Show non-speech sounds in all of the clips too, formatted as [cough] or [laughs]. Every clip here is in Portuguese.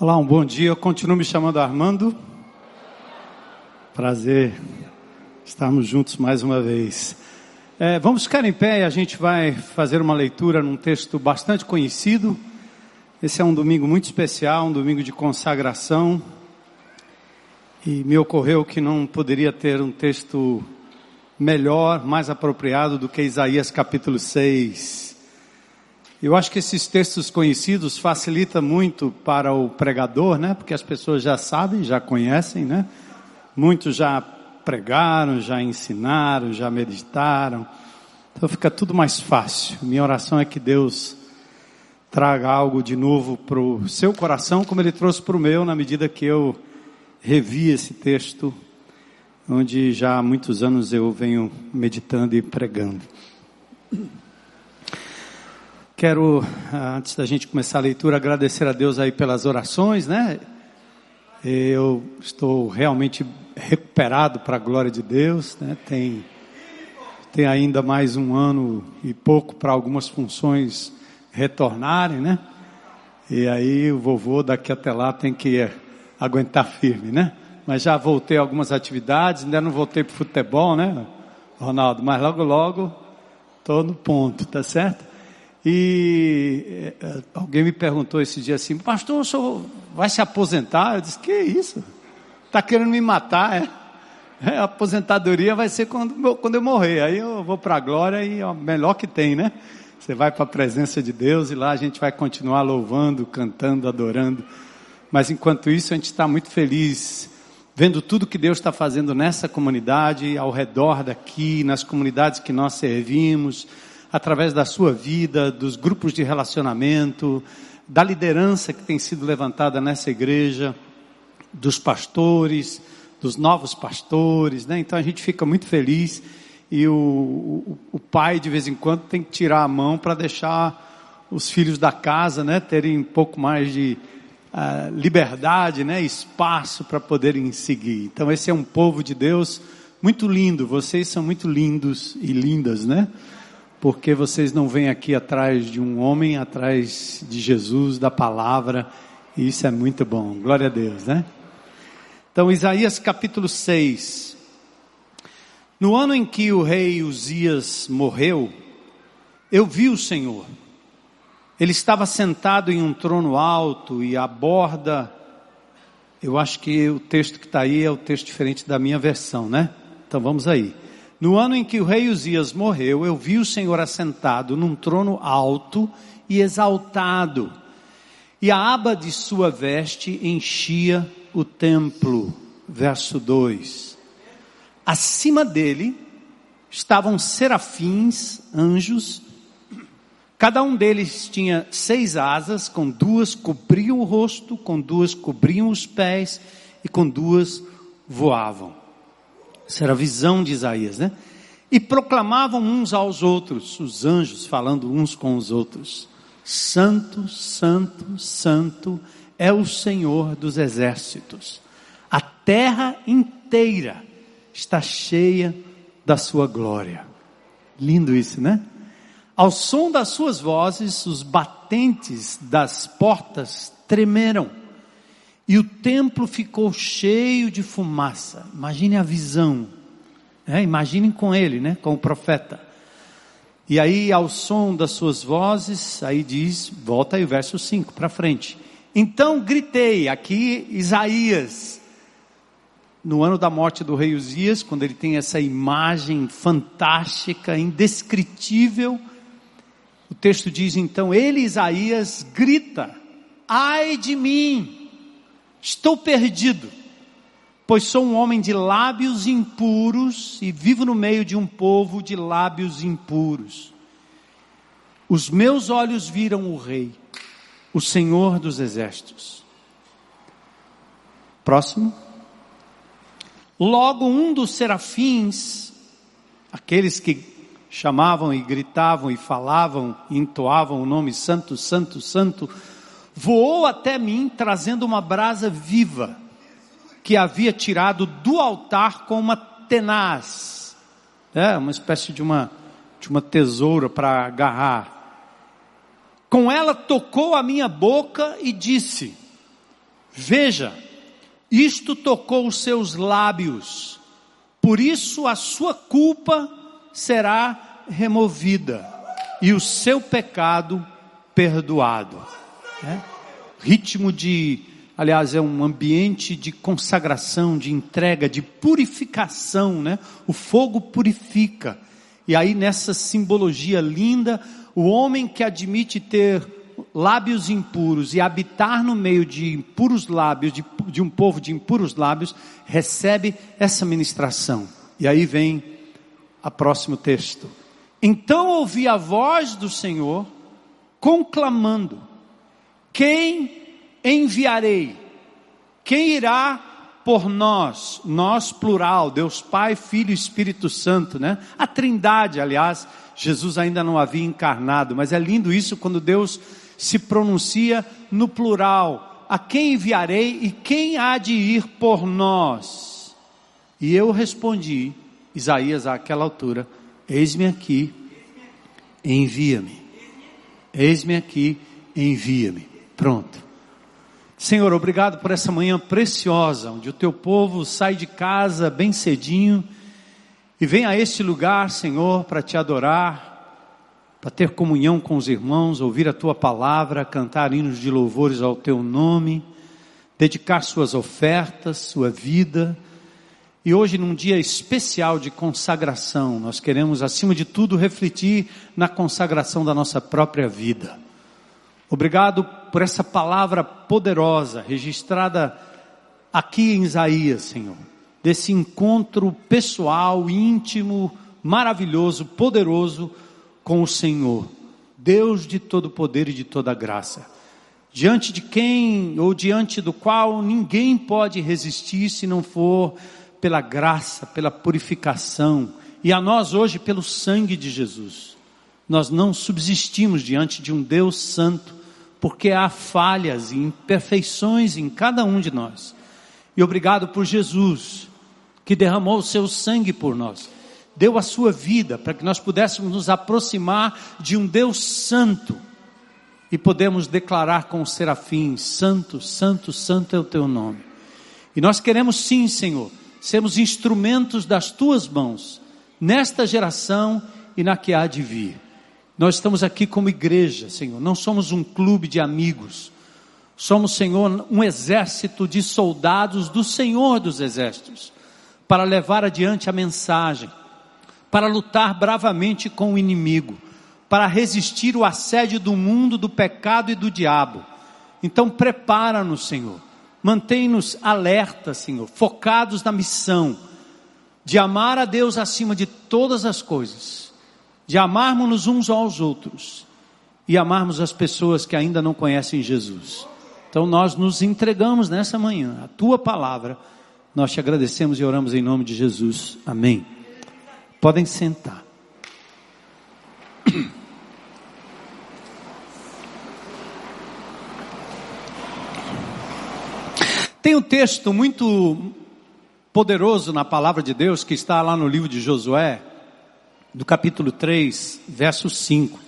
Olá, um bom dia. Eu continuo me chamando Armando. Prazer estarmos juntos mais uma vez. É, vamos ficar em pé e a gente vai fazer uma leitura num texto bastante conhecido. Esse é um domingo muito especial, um domingo de consagração. E me ocorreu que não poderia ter um texto melhor, mais apropriado do que Isaías capítulo 6. Eu acho que esses textos conhecidos facilita muito para o pregador, né? Porque as pessoas já sabem, já conhecem, né? Muitos já pregaram, já ensinaram, já meditaram. Então fica tudo mais fácil. Minha oração é que Deus traga algo de novo para o seu coração, como Ele trouxe para o meu, na medida que eu revi esse texto, onde já há muitos anos eu venho meditando e pregando. Quero, ah, antes da gente começar a leitura, agradecer a Deus aí pelas orações, né? Eu estou realmente recuperado para a glória de Deus, né? Tem, tem ainda mais um ano e pouco para algumas funções retornarem, né? E aí o vovô daqui até lá tem que aguentar firme, né? Mas já voltei a algumas atividades, ainda não voltei para futebol, né, Ronaldo? Mas logo, logo, estou no ponto, tá certo? E eh, alguém me perguntou esse dia assim, pastor, o senhor vai se aposentar? Eu disse, que isso? Está querendo me matar, é? é? A aposentadoria vai ser quando, quando eu morrer. Aí eu vou para a glória e é o melhor que tem, né? Você vai para a presença de Deus e lá a gente vai continuar louvando, cantando, adorando. Mas enquanto isso, a gente está muito feliz vendo tudo que Deus está fazendo nessa comunidade, ao redor daqui, nas comunidades que nós servimos através da sua vida, dos grupos de relacionamento, da liderança que tem sido levantada nessa igreja, dos pastores, dos novos pastores, né? Então a gente fica muito feliz e o, o, o pai de vez em quando tem que tirar a mão para deixar os filhos da casa, né, terem um pouco mais de uh, liberdade, né, espaço para poderem seguir. Então esse é um povo de Deus muito lindo. Vocês são muito lindos e lindas, né? Porque vocês não vêm aqui atrás de um homem, atrás de Jesus, da palavra, e isso é muito bom. Glória a Deus, né? Então, Isaías capítulo 6. No ano em que o rei Uzias morreu, eu vi o Senhor. Ele estava sentado em um trono alto e a borda, eu acho que o texto que está aí é o texto diferente da minha versão, né? Então vamos aí. No ano em que o rei Uzias morreu, eu vi o Senhor assentado num trono alto e exaltado, e a aba de sua veste enchia o templo. Verso 2. Acima dele estavam serafins, anjos, cada um deles tinha seis asas, com duas cobriam o rosto, com duas cobriam os pés e com duas voavam. Essa era a visão de Isaías, né? E proclamavam uns aos outros, os anjos falando uns com os outros: Santo, Santo, Santo é o Senhor dos exércitos. A terra inteira está cheia da sua glória. Lindo isso, né? Ao som das suas vozes, os batentes das portas tremeram e o templo ficou cheio de fumaça. Imagine a visão. Né? Imaginem com ele, né? com o profeta. E aí, ao som das suas vozes, aí diz, volta aí o verso 5 para frente. Então gritei, aqui Isaías, no ano da morte do rei Uzias, quando ele tem essa imagem fantástica, indescritível, o texto diz então, ele, Isaías, grita, ai de mim, Estou perdido, pois sou um homem de lábios impuros e vivo no meio de um povo de lábios impuros. Os meus olhos viram o Rei, o Senhor dos Exércitos. Próximo. Logo um dos serafins, aqueles que chamavam e gritavam e falavam e entoavam o nome Santo, Santo, Santo, voou até mim trazendo uma brasa viva que havia tirado do altar com uma tenaz, é uma espécie de uma de uma tesoura para agarrar. Com ela tocou a minha boca e disse: Veja, isto tocou os seus lábios, por isso a sua culpa será removida e o seu pecado perdoado. É? Ritmo de, aliás, é um ambiente de consagração, de entrega, de purificação, né? O fogo purifica. E aí nessa simbologia linda, o homem que admite ter lábios impuros e habitar no meio de impuros lábios, de, de um povo de impuros lábios, recebe essa ministração. E aí vem a próximo texto. Então ouvi a voz do Senhor conclamando: Quem enviarei? Quem irá por nós? Nós plural, Deus Pai, Filho e Espírito Santo, né? A Trindade, aliás, Jesus ainda não havia encarnado, mas é lindo isso quando Deus se pronuncia no plural: A quem enviarei e quem há de ir por nós? E eu respondi, Isaías àquela altura: Eis-me aqui, envia-me. Eis-me aqui, envia-me. Pronto. Senhor, obrigado por essa manhã preciosa, onde o teu povo sai de casa bem cedinho e vem a este lugar, Senhor, para te adorar, para ter comunhão com os irmãos, ouvir a tua palavra, cantar hinos de louvores ao teu nome, dedicar suas ofertas, sua vida. E hoje, num dia especial de consagração, nós queremos, acima de tudo, refletir na consagração da nossa própria vida. Obrigado por essa palavra poderosa, registrada aqui em Isaías, Senhor, desse encontro pessoal, íntimo, maravilhoso, poderoso com o Senhor, Deus de todo poder e de toda graça, diante de quem ou diante do qual ninguém pode resistir se não for pela graça, pela purificação, e a nós hoje pelo sangue de Jesus. Nós não subsistimos diante de um Deus santo, porque há falhas e imperfeições em cada um de nós. E obrigado por Jesus, que derramou o seu sangue por nós deu a sua vida para que nós pudéssemos nos aproximar de um Deus santo e podemos declarar com os serafins: Santo, Santo, Santo é o teu nome. E nós queremos sim, Senhor, sermos instrumentos das tuas mãos nesta geração e na que há de vir. Nós estamos aqui como igreja, Senhor, não somos um clube de amigos. Somos, Senhor, um exército de soldados do Senhor dos exércitos, para levar adiante a mensagem, para lutar bravamente com o inimigo, para resistir o assédio do mundo, do pecado e do diabo. Então prepara-nos, Senhor. Mantém-nos alerta, Senhor, focados na missão de amar a Deus acima de todas as coisas, de amarmos-nos uns aos outros e amarmos as pessoas que ainda não conhecem Jesus. Então nós nos entregamos nessa manhã, a tua palavra. Nós te agradecemos e oramos em nome de Jesus. Amém. Podem sentar. [clears throat] Tem um texto muito poderoso na palavra de Deus que está lá no livro de Josué, do capítulo 3, verso 5.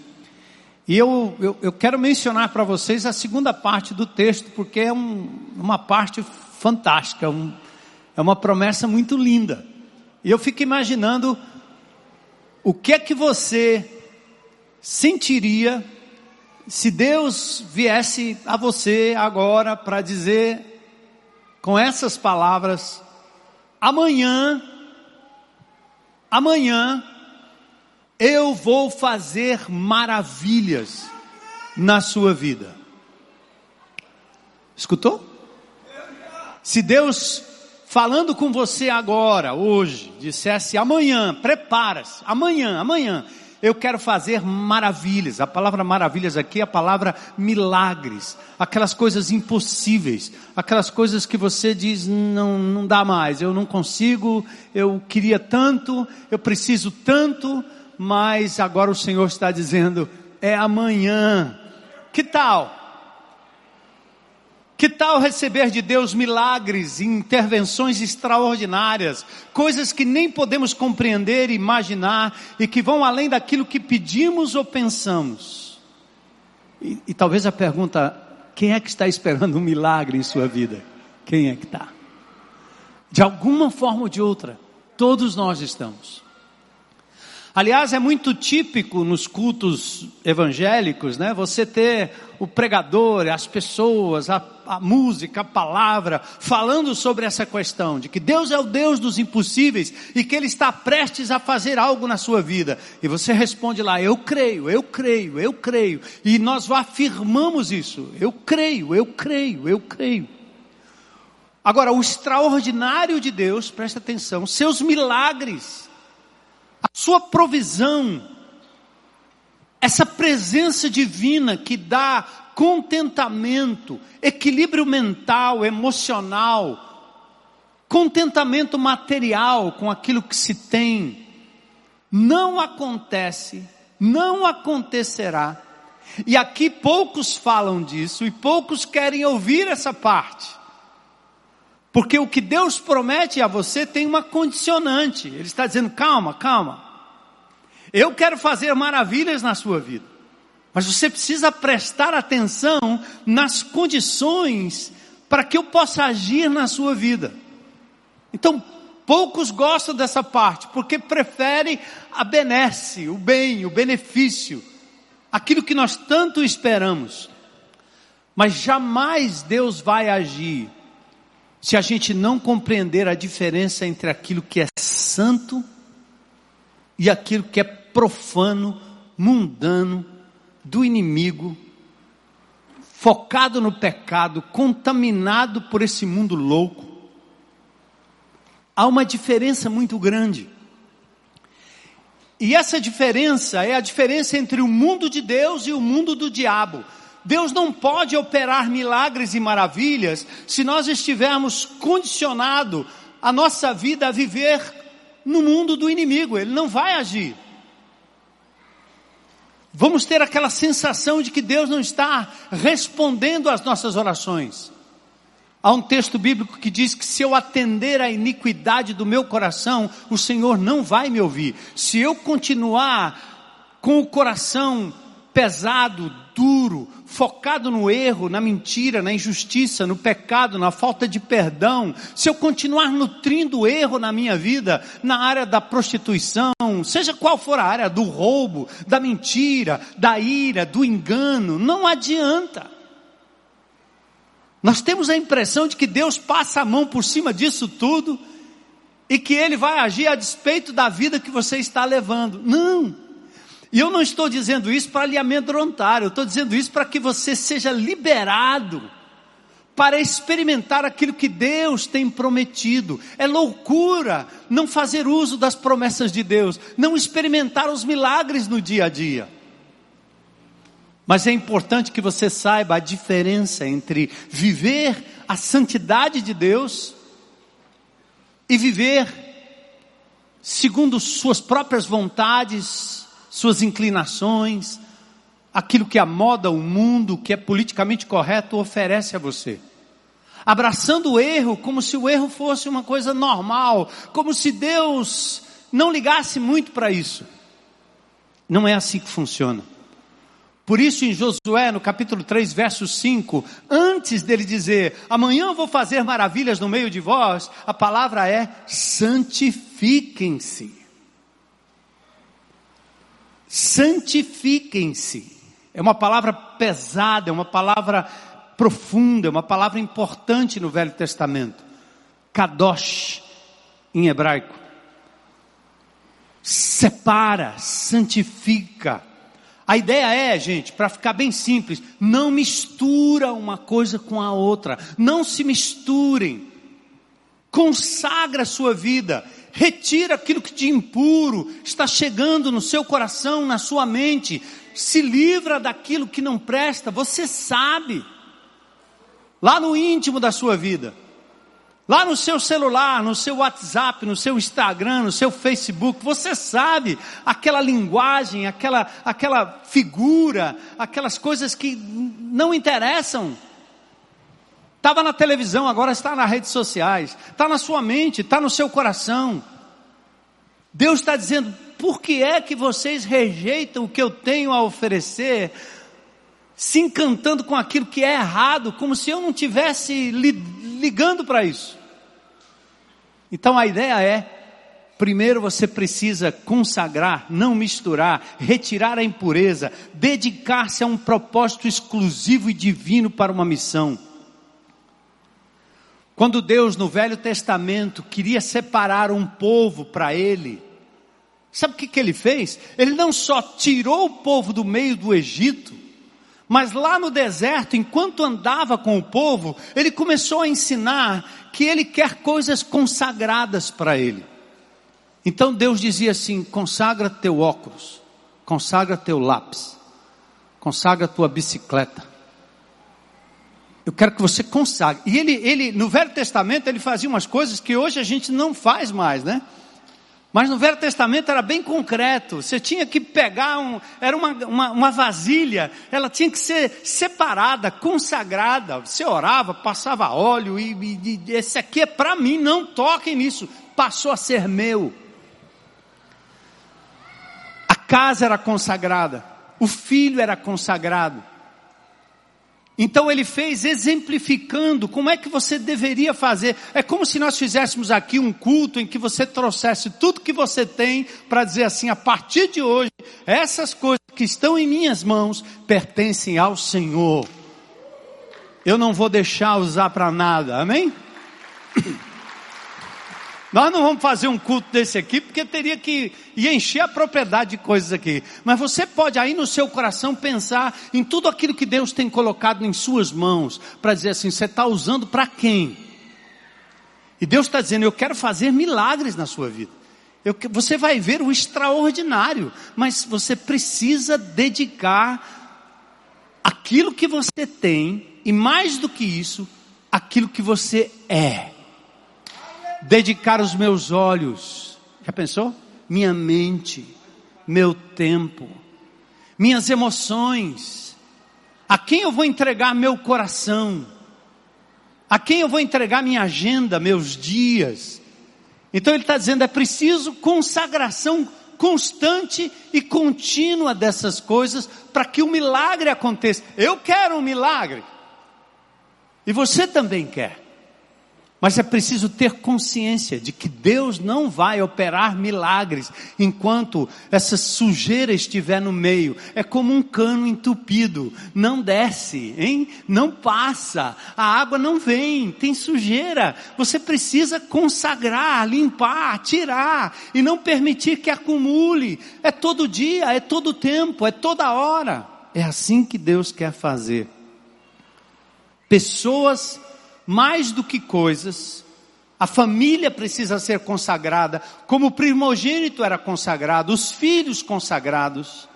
E eu, eu, eu quero mencionar para vocês a segunda parte do texto, porque é um, uma parte fantástica, um, é uma promessa muito linda. E eu fico imaginando o que é que você sentiria se Deus viesse a você agora para dizer com essas palavras: amanhã, amanhã, eu vou fazer maravilhas na sua vida. Escutou? Se Deus falando com você agora, hoje, dissesse amanhã, prepara-se, amanhã, amanhã, eu quero fazer maravilhas. A palavra maravilhas aqui é a palavra milagres, aquelas coisas impossíveis, aquelas coisas que você diz não, não dá mais, eu não consigo, eu queria tanto, eu preciso tanto, mas agora o Senhor está dizendo é amanhã. Que tal? Que tal receber de Deus milagres e intervenções extraordinárias, coisas que nem podemos compreender e imaginar e que vão além daquilo que pedimos ou pensamos? E, e talvez a pergunta Quem é que está esperando um milagre em sua vida? Quem é que está? De alguma forma ou de outra, todos nós estamos. Aliás, é muito típico nos cultos evangélicos, né? Você ter o pregador, as pessoas, a, a, música, a palavra, falando sobre essa questão de que Deus é o Deus dos impossíveis e que Ele está prestes a fazer algo na sua vida. E você responde lá: Eu creio, eu creio, eu creio. E nós afirmamos isso: Eu creio, eu creio, eu creio. Agora, o extraordinário de Deus, presta atenção, seus milagres a sua provisão, essa presença divina que dá contentamento, equilíbrio mental, emocional, contentamento material com aquilo que se tem, não acontece, não acontecerá. E aqui poucos falam disso e poucos querem ouvir essa parte. Porque o que Deus promete a você tem uma condicionante. Ele está dizendo: calma, calma. Eu quero fazer maravilhas na sua vida. Mas você precisa prestar atenção nas condições para que eu possa agir na sua vida. Então, poucos gostam dessa parte, porque preferem a benesse, o bem, o benefício, aquilo que nós tanto esperamos. Mas jamais Deus vai agir se a gente não compreender a diferença entre aquilo que é santo e aquilo que é profano, mundano, do inimigo, focado no pecado, contaminado por esse mundo louco, há uma diferença muito grande. E essa diferença é a diferença entre o mundo de Deus e o mundo do diabo. Deus não pode operar milagres e maravilhas se nós estivermos condicionado a nossa vida a viver no mundo do inimigo. Ele não vai agir. Vamos ter aquela sensação de que Deus não está respondendo às nossas orações. Há um texto bíblico que diz que se eu atender à iniquidade do meu coração, o Senhor não vai me ouvir. Se eu continuar com o coração pesado, duro, focado no erro, na mentira, na injustiça, no pecado, na falta de perdão, se eu continuar nutrindo o erro na minha vida, na área da prostituição, seja qual for a área, do roubo, da mentira, da ira, do engano, não adianta. Nós temos a impressão de que Deus passa a mão por cima disso tudo e que Ele vai agir a despeito da vida que você está levando. Não. E eu não estou dizendo isso para lhe amedrontar, eu estou dizendo isso para que você seja liberado para experimentar aquilo que Deus tem prometido. É loucura não fazer uso das promessas de Deus, não experimentar os milagres no dia a dia. Mas é importante que você saiba a diferença entre viver a santidade de Deus e viver segundo suas próprias vontades, suas inclinações, aquilo que a moda, o mundo, que é politicamente correto oferece a você. Abraçando o erro como se o erro fosse uma coisa normal, como se Deus não ligasse muito para isso. Não é assim que funciona. Por isso, em Josué, no capítulo 3, verso 5, antes dele dizer, amanhã eu vou fazer maravilhas no meio de vós, a palavra é santifiquem-se santifiquem-se. É uma palavra pesada, é uma palavra profunda, é uma palavra importante no Velho Testamento. Kadosh, em hebraico. Separa, santifica. A ideia é, gente, para ficar bem simples, não mistura uma coisa com a outra. Não se misturem. Consagra a sua vida retira aquilo que de impuro está chegando no seu coração, na sua mente, se livra daquilo que não presta, você sabe, lá no íntimo da sua vida, lá no seu celular, no seu WhatsApp, no seu Instagram, no seu Facebook, você sabe aquela linguagem, aquela, aquela figura, aquelas coisas que não interessam. Estava na televisão, agora está nas redes sociais. Está na sua mente, está no seu coração. Deus está dizendo: por que é que vocês rejeitam o que eu tenho a oferecer? se encantando com aquilo que é errado, como se eu não tivesse ligando para isso. Então a ideia é Primeiro você precisa consagrar, não misturar, retirar a impureza, dedicar-se a um propósito exclusivo e divino para uma missão. Quando Deus no Velho Testamento queria separar um povo para Ele, sabe o que, que Ele fez? Ele não só tirou o povo do meio do Egito, mas lá no deserto, enquanto andava com o povo, Ele começou a ensinar que Ele quer coisas consagradas para Ele. Então Deus dizia assim: consagra teu óculos, consagra teu lápis, consagra tua bicicleta. Eu quero que você consagre. E ele, ele, no Velho Testamento, ele fazia umas coisas que hoje a gente não faz mais, né? Mas no Velho Testamento era bem concreto. Você tinha que pegar um, era uma, uma, uma vasilha, ela tinha que ser separada, consagrada. Você orava, passava óleo e, e, e esse aqui é para mim, não toquem nisso. Passou a ser meu casa era consagrada, o filho era consagrado. Então ele fez exemplificando como é que você deveria fazer. É como se nós fizéssemos aqui um culto em que você trouxesse tudo que você tem para dizer assim: a partir de hoje, essas coisas que estão em minhas mãos pertencem ao Senhor. Eu não vou deixar usar para nada, amém? Nós não vamos fazer um culto desse aqui, porque teria que encher a propriedade de coisas aqui. Mas você pode aí no seu coração pensar em tudo aquilo que Deus tem colocado em suas mãos, para dizer assim, você está usando para quem? E Deus está dizendo, eu quero fazer milagres na sua vida. Eu, você vai ver o extraordinário, mas você precisa dedicar aquilo que você tem, e mais do que isso, aquilo que você é dedicar os meus olhos, já pensou? Minha mente, meu tempo, minhas emoções, a quem eu vou entregar meu coração, a quem eu vou entregar minha agenda, meus dias. Então ele está dizendo, é preciso consagração constante e contínua dessas coisas para que o milagre aconteça. Eu quero um milagre. E você também quer. Mas é preciso ter consciência de que Deus não vai operar milagres enquanto essa sujeira estiver no meio. É como um cano entupido, não desce, hein? Não passa, a água não vem, tem sujeira. Você precisa consagrar, limpar, tirar e não permitir que acumule. É todo dia, é todo tempo, é toda hora. É assim que Deus quer fazer. Pessoas mais do que coisas, a família precisa ser consagrada, como o primogênito era consagrado, os filhos consagrados.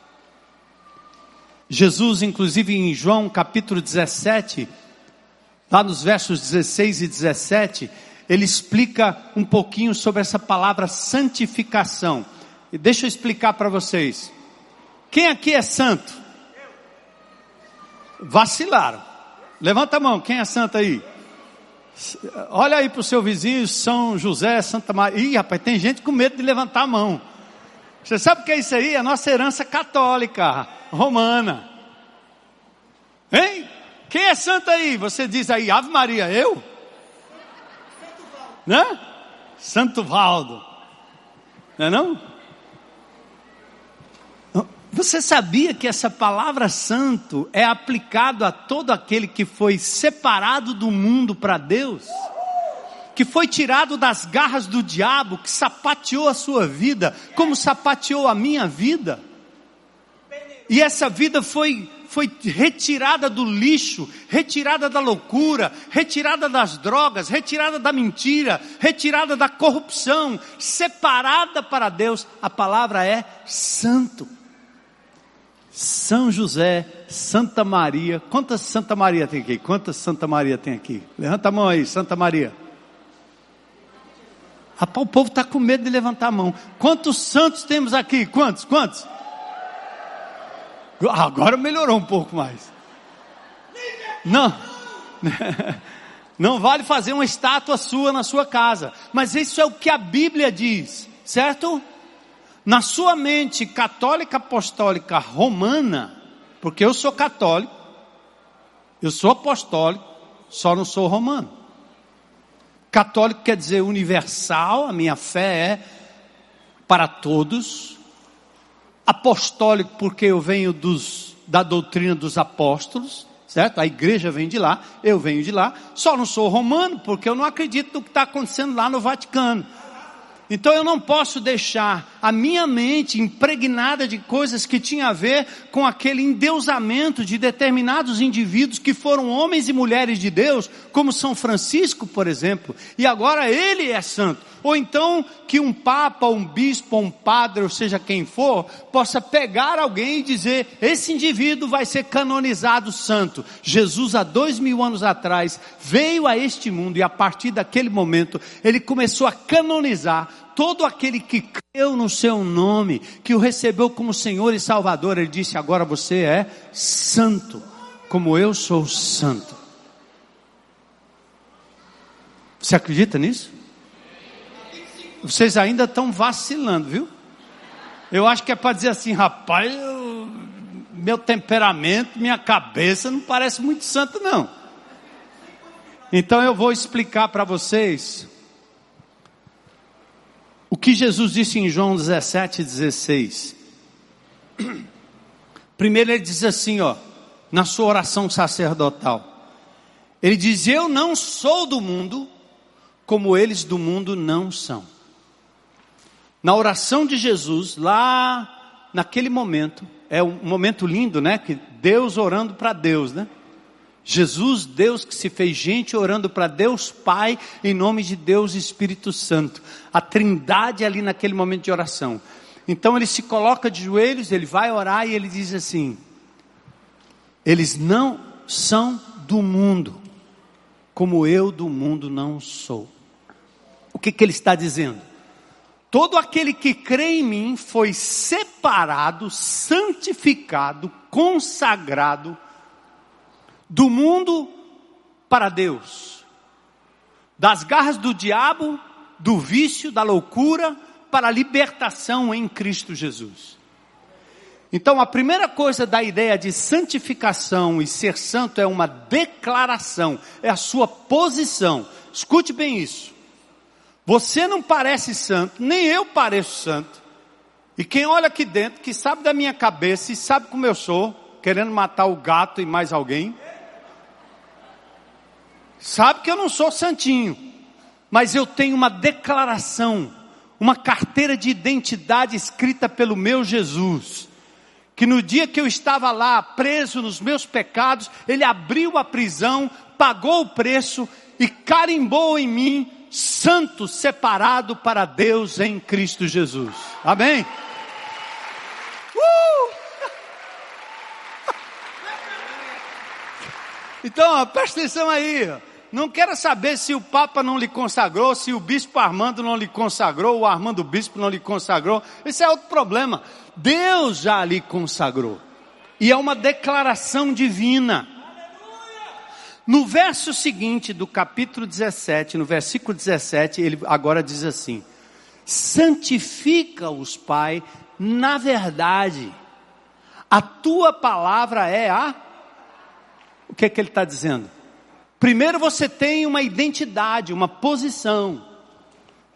Jesus, inclusive em João capítulo 17, lá nos versos 16 e 17, ele explica um pouquinho sobre essa palavra santificação. E deixa eu explicar para vocês. Quem aqui é santo? Vacilaram. Levanta a mão, quem é santo aí? Olha aí para o seu vizinho, São José, Santa Maria. Ih, rapaz, tem gente com medo de levantar a mão. Você sabe o que é isso aí? É a nossa herança católica, romana. Hein? Quem é santo aí? Você diz aí, Ave Maria, eu? Né? Santo Valdo. Não é não? Você sabia que essa palavra santo é aplicado a todo aquele que foi separado do mundo para Deus? Que foi tirado das garras do diabo, que sapateou a sua vida, como sapateou a minha vida. E essa vida foi foi retirada do lixo, retirada da loucura, retirada das drogas, retirada da mentira, retirada da corrupção, separada para Deus. A palavra é santo. São José, Santa Maria. Quantas Santa Maria tem aqui? Quantas Santa Maria tem aqui? Levanta a mão aí, Santa Maria. Rapaz, o povo está com medo de levantar a mão. Quantos santos temos aqui? Quantos? Quantos? Agora melhorou um pouco mais. Não. [laughs] Não vale fazer uma estátua sua na sua casa. Mas isso é o que a Bíblia diz, certo? Na sua mente católica apostólica romana, porque eu sou católico, Eu sou apostólico, só não sou romano. Católico quer dizer universal, a minha fé é para todos. Apostólico, porque eu venho dos, da doutrina dos apóstolos, certo? A igreja vem de lá, eu venho de lá. Só não sou romano, porque eu não acredito no que está acontecendo lá no Vaticano. Então eu não posso deixar a minha mente impregnada de coisas que tinha a ver com aquele endeusamento de determinados indivíduos que foram homens e mulheres de Deus, como São Francisco, por exemplo, e agora ele é santo. Ou então que um papa, um bispo, um padre, ou seja quem for, possa pegar alguém e dizer: esse indivíduo vai ser canonizado santo. Jesus, há dois mil anos atrás, veio a este mundo e a partir daquele momento ele começou a canonizar todo aquele que creu no seu nome, que o recebeu como Senhor e Salvador, ele disse: agora você é santo, como eu sou santo. Você acredita nisso? Vocês ainda estão vacilando, viu? Eu acho que é para dizer assim, rapaz, eu, meu temperamento, minha cabeça não parece muito santo, não. Então eu vou explicar para vocês o que Jesus disse em João 17, 16. [clears throat] Primeiro ele diz assim, ó, na sua oração sacerdotal. Ele diz: Eu não sou do mundo, como eles do mundo não são. Na oração de Jesus, lá naquele momento, é um momento lindo, né? Que Deus orando para Deus, né? Jesus, Deus que se fez gente, orando para Deus Pai, em nome de Deus Espírito Santo. A trindade ali naquele momento de oração. Então ele se coloca de joelhos, ele vai orar e ele diz assim: Eles não são do mundo, como eu do mundo não sou. O que, que ele está dizendo? Todo aquele que crê em mim foi separado, santificado, consagrado, do mundo para Deus, das garras do diabo, do vício, da loucura, para a libertação em Cristo Jesus. Então, a primeira coisa da ideia de santificação e ser santo é uma declaração, é a sua posição. Escute bem isso. Você não parece santo, nem eu pareço santo. E quem olha aqui dentro, que sabe da minha cabeça e sabe como eu sou, querendo matar o gato e mais alguém, Sabe que eu não sou santinho, mas eu tenho uma declaração, uma carteira de identidade escrita pelo meu Jesus. Que no dia que eu estava lá preso nos meus pecados, Ele abriu a prisão, pagou o preço e carimbou em mim, santo, separado para Deus em Cristo Jesus. Amém? Uh! [laughs] Então, presta atenção aí. Não quero saber se o Papa não lhe consagrou, se o Bispo Armando não lhe consagrou, o Armando Bispo não lhe consagrou. Esse é outro problema. Deus já lhe consagrou. E é uma declaração divina. No verso seguinte do capítulo 17, no versículo 17, ele agora diz assim: Santifica-os, Pai, na verdade. A tua palavra é a. O que é que ele está dizendo? Primeiro você tem uma identidade, uma posição.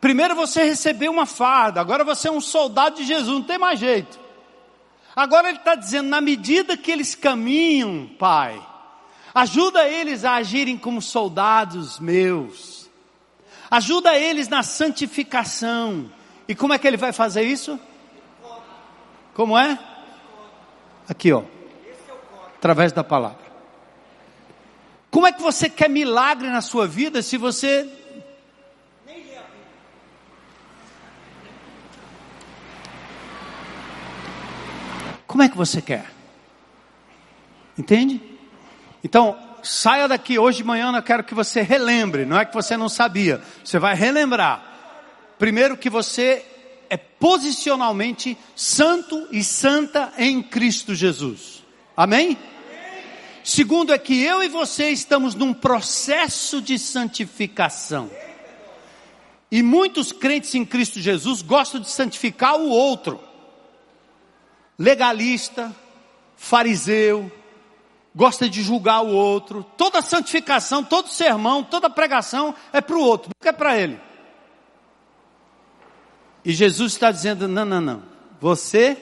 Primeiro você recebeu uma farda, agora você é um soldado de Jesus, não tem mais jeito. Agora ele está dizendo, na medida que eles caminham, Pai, ajuda eles a agirem como soldados meus. Ajuda eles na santificação. E como é que ele vai fazer isso? Como é? Aqui, ó. Através da palavra. Como é que você quer milagre na sua vida se você? Como é que você quer? Entende? Então, saia daqui hoje de manhã, eu quero que você relembre, não é que você não sabia, você vai relembrar. Primeiro que você é posicionalmente santo e santa em Cristo Jesus. Amém? Segundo é que eu e você estamos num processo de santificação. E muitos crentes em Cristo Jesus gostam de santificar o outro. Legalista, fariseu, gosta de julgar o outro. Toda santificação, todo sermão, toda pregação é para o outro, nunca é para ele. E Jesus está dizendo: não, não, não. Você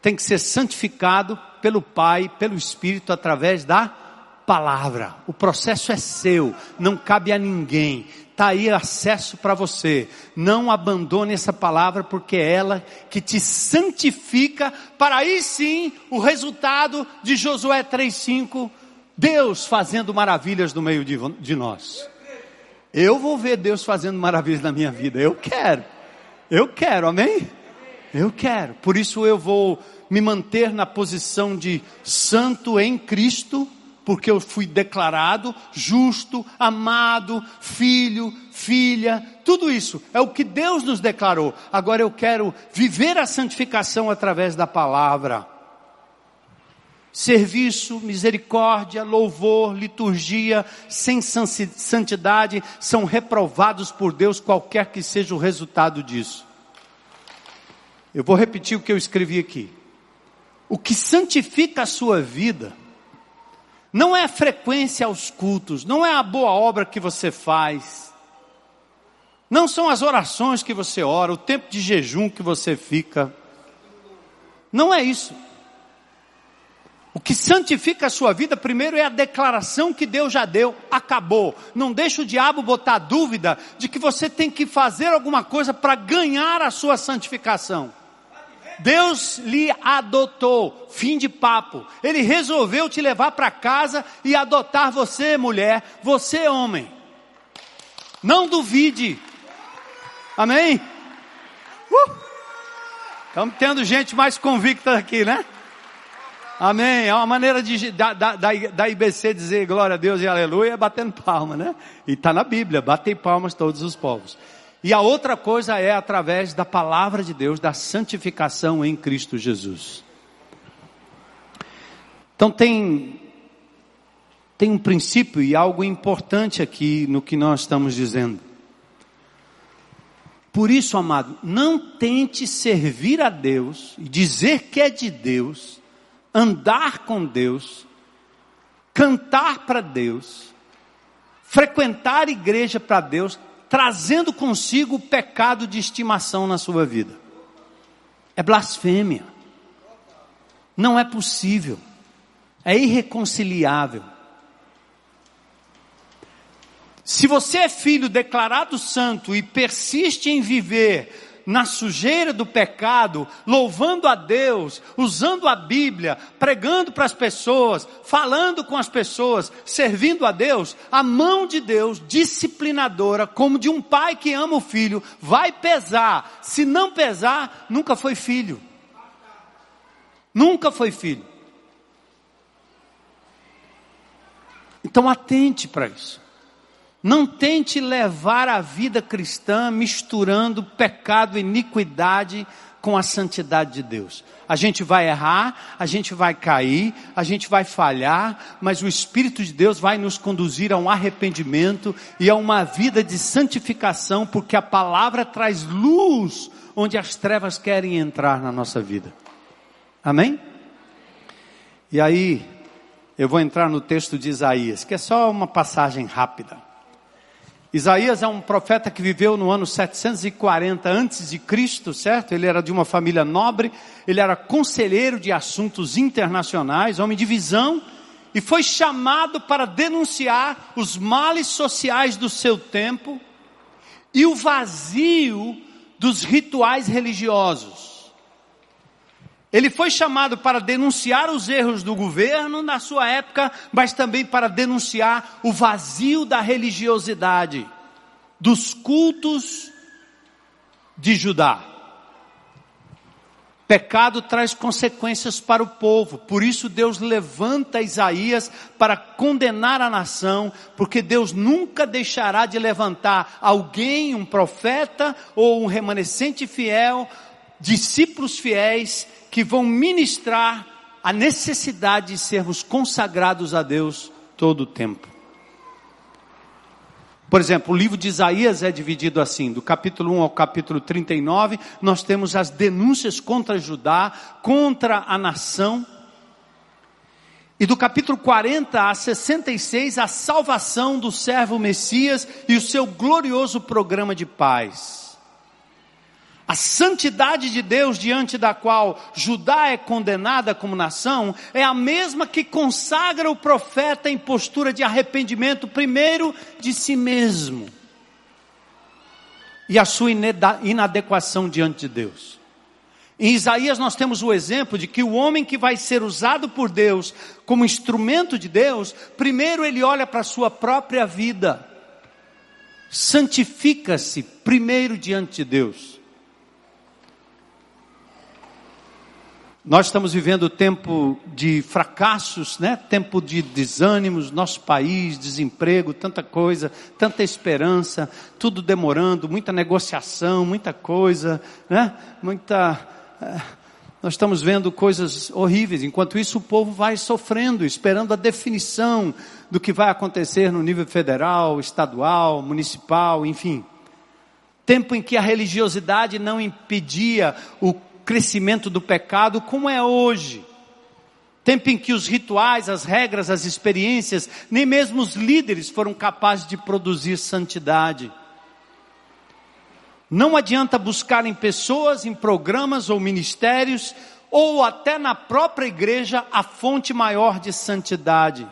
tem que ser santificado pelo Pai, pelo Espírito, através da palavra. O processo é seu, não cabe a ninguém. Está aí acesso para você. Não abandone essa palavra, porque é ela que te santifica, para aí sim o resultado de Josué 3,5, Deus fazendo maravilhas no meio de, de nós. Eu vou ver Deus fazendo maravilhas na minha vida, eu quero. Eu quero, amém? Eu quero. Por isso eu vou me manter na posição de santo em Cristo, porque eu fui declarado justo, amado, filho, filha, tudo isso é o que Deus nos declarou. Agora eu quero viver a santificação através da palavra. Serviço, misericórdia, louvor, liturgia, sem santidade são reprovados por Deus, qualquer que seja o resultado disso. Eu vou repetir o que eu escrevi aqui. O que santifica a sua vida não é a frequência aos cultos, não é a boa obra que você faz, não são as orações que você ora, o tempo de jejum que você fica. Não é isso. O que santifica a sua vida, primeiro, é a declaração que Deus já deu, acabou. Não deixe o diabo botar dúvida de que você tem que fazer alguma coisa para ganhar a sua santificação. Deus lhe adotou, fim de papo. Ele resolveu te levar para casa e adotar você, mulher, você, homem. Não duvide. Amém? Uh! Estamos tendo gente mais convicta aqui, né? Amém. É uma maneira de, da, da, da IBC dizer glória a Deus e aleluia, batendo palma, né? E está na Bíblia, batem palmas todos os povos. E a outra coisa é através da palavra de Deus, da santificação em Cristo Jesus. Então tem tem um princípio e algo importante aqui no que nós estamos dizendo. Por isso, amado, não tente servir a Deus e dizer que é de Deus, andar com Deus, cantar para Deus, frequentar igreja para Deus, trazendo consigo o pecado de estimação na sua vida. É blasfêmia. Não é possível. É irreconciliável. Se você é filho declarado santo e persiste em viver na sujeira do pecado, louvando a Deus, usando a Bíblia, pregando para as pessoas, falando com as pessoas, servindo a Deus, a mão de Deus, disciplinadora, como de um pai que ama o filho, vai pesar. Se não pesar, nunca foi filho. Nunca foi filho. Então atente para isso. Não tente levar a vida cristã misturando pecado e iniquidade com a santidade de Deus. A gente vai errar, a gente vai cair, a gente vai falhar, mas o Espírito de Deus vai nos conduzir a um arrependimento e a uma vida de santificação, porque a palavra traz luz onde as trevas querem entrar na nossa vida. Amém? E aí, eu vou entrar no texto de Isaías, que é só uma passagem rápida. Isaías é um profeta que viveu no ano 740 antes de Cristo, certo? Ele era de uma família nobre, ele era conselheiro de assuntos internacionais, homem de visão, e foi chamado para denunciar os males sociais do seu tempo e o vazio dos rituais religiosos. Ele foi chamado para denunciar os erros do governo na sua época, mas também para denunciar o vazio da religiosidade, dos cultos de Judá. Pecado traz consequências para o povo, por isso Deus levanta Isaías para condenar a nação, porque Deus nunca deixará de levantar alguém, um profeta ou um remanescente fiel, discípulos fiéis que vão ministrar a necessidade de sermos consagrados a Deus todo o tempo. Por exemplo, o livro de Isaías é dividido assim, do capítulo 1 ao capítulo 39, nós temos as denúncias contra Judá, contra a nação. E do capítulo 40 a 66, a salvação do servo Messias e o seu glorioso programa de paz. A santidade de Deus diante da qual Judá é condenada como nação é a mesma que consagra o profeta em postura de arrependimento, primeiro de si mesmo e a sua inadequação diante de Deus. Em Isaías nós temos o exemplo de que o homem que vai ser usado por Deus como instrumento de Deus, primeiro ele olha para a sua própria vida, santifica-se primeiro diante de Deus. Nós estamos vivendo tempo de fracassos, né? Tempo de desânimos, nosso país, desemprego, tanta coisa, tanta esperança, tudo demorando, muita negociação, muita coisa, né? Muita é, nós estamos vendo coisas horríveis. Enquanto isso, o povo vai sofrendo, esperando a definição do que vai acontecer no nível federal, estadual, municipal, enfim. Tempo em que a religiosidade não impedia o crescimento do pecado, como é hoje. Tempo em que os rituais, as regras, as experiências, nem mesmo os líderes foram capazes de produzir santidade. Não adianta buscar em pessoas, em programas ou ministérios, ou até na própria igreja, a fonte maior de santidade.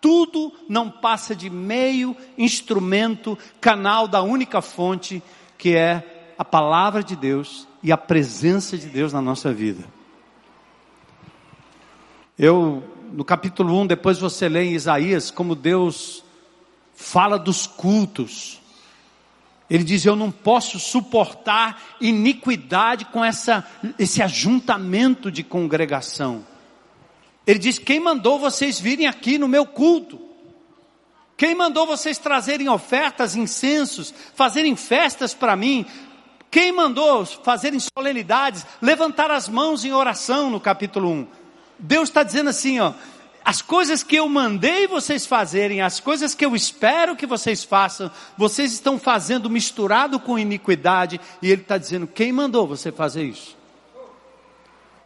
Tudo não passa de meio, instrumento, canal da única fonte, que é a palavra de Deus e a presença de Deus na nossa vida. Eu, no capítulo 1, depois você lê em Isaías como Deus fala dos cultos ele diz: Eu não posso suportar iniquidade com essa, esse ajuntamento de congregação. Ele diz: Quem mandou vocês virem aqui no meu culto? Quem mandou vocês trazerem ofertas, incensos, fazerem festas para mim? Quem mandou fazerem solenidades, levantar as mãos em oração no capítulo 1? Deus está dizendo assim, ó, as coisas que eu mandei vocês fazerem, as coisas que eu espero que vocês façam, vocês estão fazendo misturado com iniquidade, e Ele está dizendo: quem mandou você fazer isso?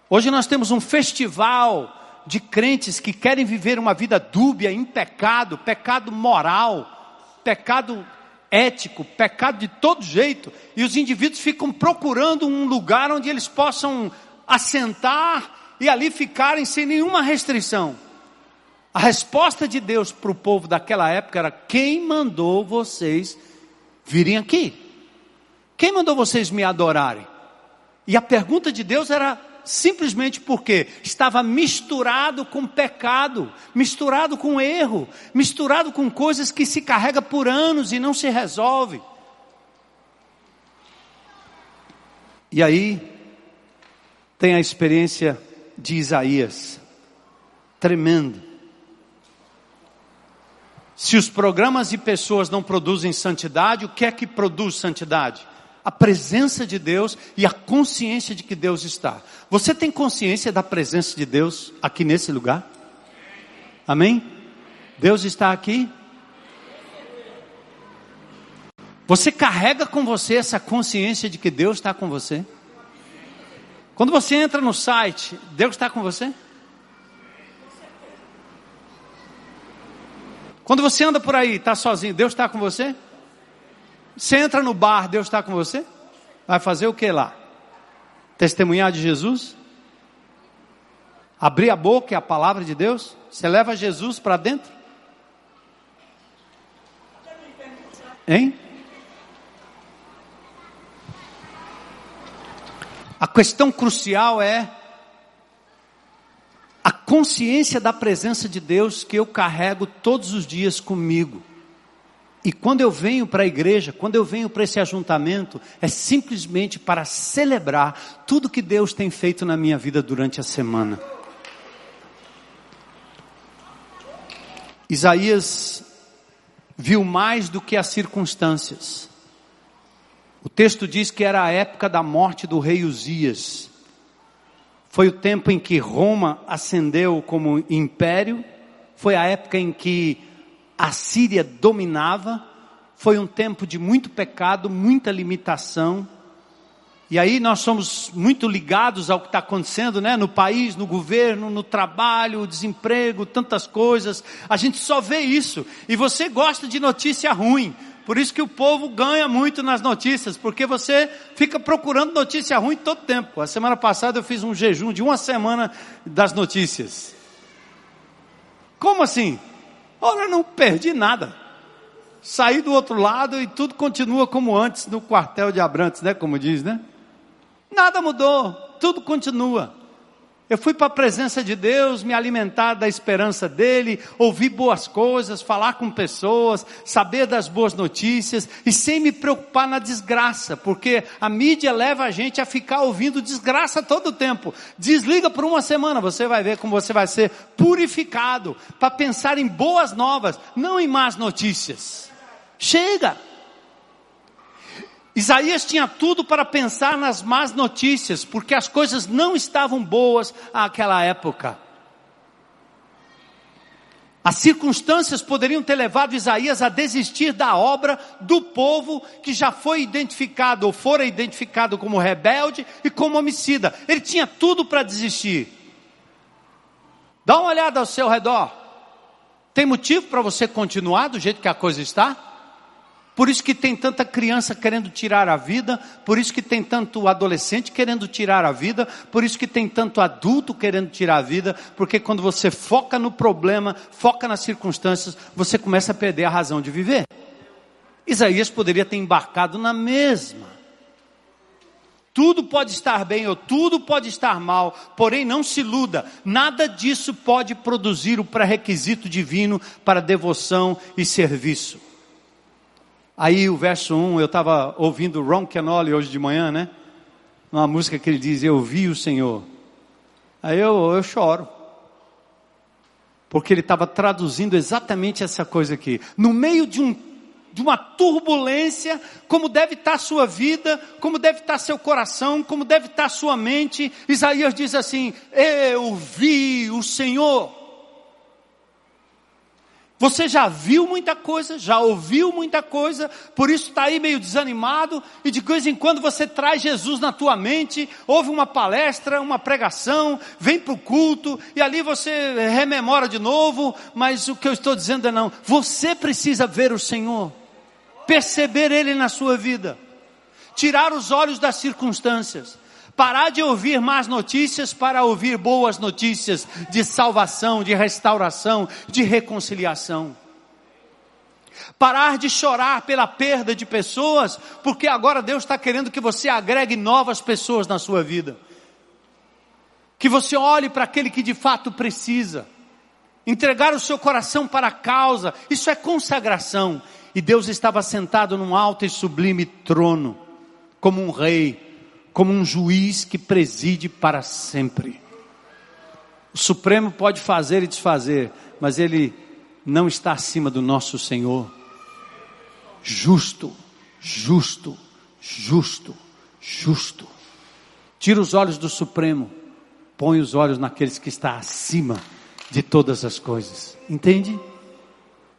Hoje nós temos um festival de crentes que querem viver uma vida dúbia, em pecado, pecado moral, pecado ético, pecado de todo jeito, e os indivíduos ficam procurando um lugar onde eles possam assentar e ali ficarem sem nenhuma restrição. A resposta de Deus para o povo daquela época era: quem mandou vocês virem aqui? Quem mandou vocês me adorarem? E a pergunta de Deus era simplesmente porque estava misturado com pecado, misturado com erro, misturado com coisas que se carrega por anos e não se resolve. E aí tem a experiência de Isaías, tremendo. Se os programas e pessoas não produzem santidade, o que é que produz santidade? A presença de Deus e a consciência de que Deus está. Você tem consciência da presença de Deus aqui nesse lugar? Amém? Deus está aqui? Você carrega com você essa consciência de que Deus está com você? Quando você entra no site, Deus está com você? Quando você anda por aí, está sozinho, Deus está com você? Você entra no bar, Deus está com você? Vai fazer o que lá? Testemunhar de Jesus? Abrir a boca, é a palavra de Deus? Você leva Jesus para dentro? Hein? A questão crucial é a consciência da presença de Deus que eu carrego todos os dias comigo. E quando eu venho para a igreja, quando eu venho para esse ajuntamento, é simplesmente para celebrar tudo que Deus tem feito na minha vida durante a semana. Isaías viu mais do que as circunstâncias. O texto diz que era a época da morte do rei Uzias. Foi o tempo em que Roma ascendeu como império, foi a época em que a Síria dominava, foi um tempo de muito pecado, muita limitação. E aí nós somos muito ligados ao que está acontecendo, né? No país, no governo, no trabalho, desemprego, tantas coisas. A gente só vê isso. E você gosta de notícia ruim. Por isso que o povo ganha muito nas notícias, porque você fica procurando notícia ruim todo tempo. A semana passada eu fiz um jejum de uma semana das notícias. Como assim? Ora, não perdi nada. Saí do outro lado e tudo continua como antes no quartel de Abrantes, né? Como diz, né? Nada mudou, tudo continua. Eu fui para a presença de Deus, me alimentar da esperança dele, ouvir boas coisas, falar com pessoas, saber das boas notícias e sem me preocupar na desgraça, porque a mídia leva a gente a ficar ouvindo desgraça todo o tempo. Desliga por uma semana, você vai ver como você vai ser purificado para pensar em boas novas, não em más notícias. Chega! Isaías tinha tudo para pensar nas más notícias, porque as coisas não estavam boas àquela época. As circunstâncias poderiam ter levado Isaías a desistir da obra do povo que já foi identificado ou fora identificado como rebelde e como homicida. Ele tinha tudo para desistir. Dá uma olhada ao seu redor. Tem motivo para você continuar do jeito que a coisa está? Por isso que tem tanta criança querendo tirar a vida, por isso que tem tanto adolescente querendo tirar a vida, por isso que tem tanto adulto querendo tirar a vida, porque quando você foca no problema, foca nas circunstâncias, você começa a perder a razão de viver. Isaías poderia ter embarcado na mesma. Tudo pode estar bem ou tudo pode estar mal, porém não se iluda, nada disso pode produzir o pré-requisito divino para devoção e serviço. Aí o verso 1, eu estava ouvindo Ron Canoli hoje de manhã, né? Uma música que ele diz, eu vi o Senhor. Aí eu, eu choro. Porque ele estava traduzindo exatamente essa coisa aqui. No meio de um de uma turbulência, como deve estar sua vida, como deve estar seu coração, como deve estar sua mente. Isaías diz assim: Eu vi o Senhor. Você já viu muita coisa, já ouviu muita coisa, por isso está aí meio desanimado, e de vez em quando você traz Jesus na tua mente, ouve uma palestra, uma pregação, vem para o culto, e ali você rememora de novo, mas o que eu estou dizendo é não, você precisa ver o Senhor, perceber Ele na sua vida, tirar os olhos das circunstâncias, Parar de ouvir más notícias para ouvir boas notícias de salvação, de restauração, de reconciliação. Parar de chorar pela perda de pessoas, porque agora Deus está querendo que você agregue novas pessoas na sua vida. Que você olhe para aquele que de fato precisa. Entregar o seu coração para a causa, isso é consagração. E Deus estava sentado num alto e sublime trono, como um rei como um juiz que preside para sempre. O Supremo pode fazer e desfazer, mas ele não está acima do nosso Senhor. Justo, justo, justo, justo. Tira os olhos do Supremo, põe os olhos naqueles que está acima de todas as coisas. Entende?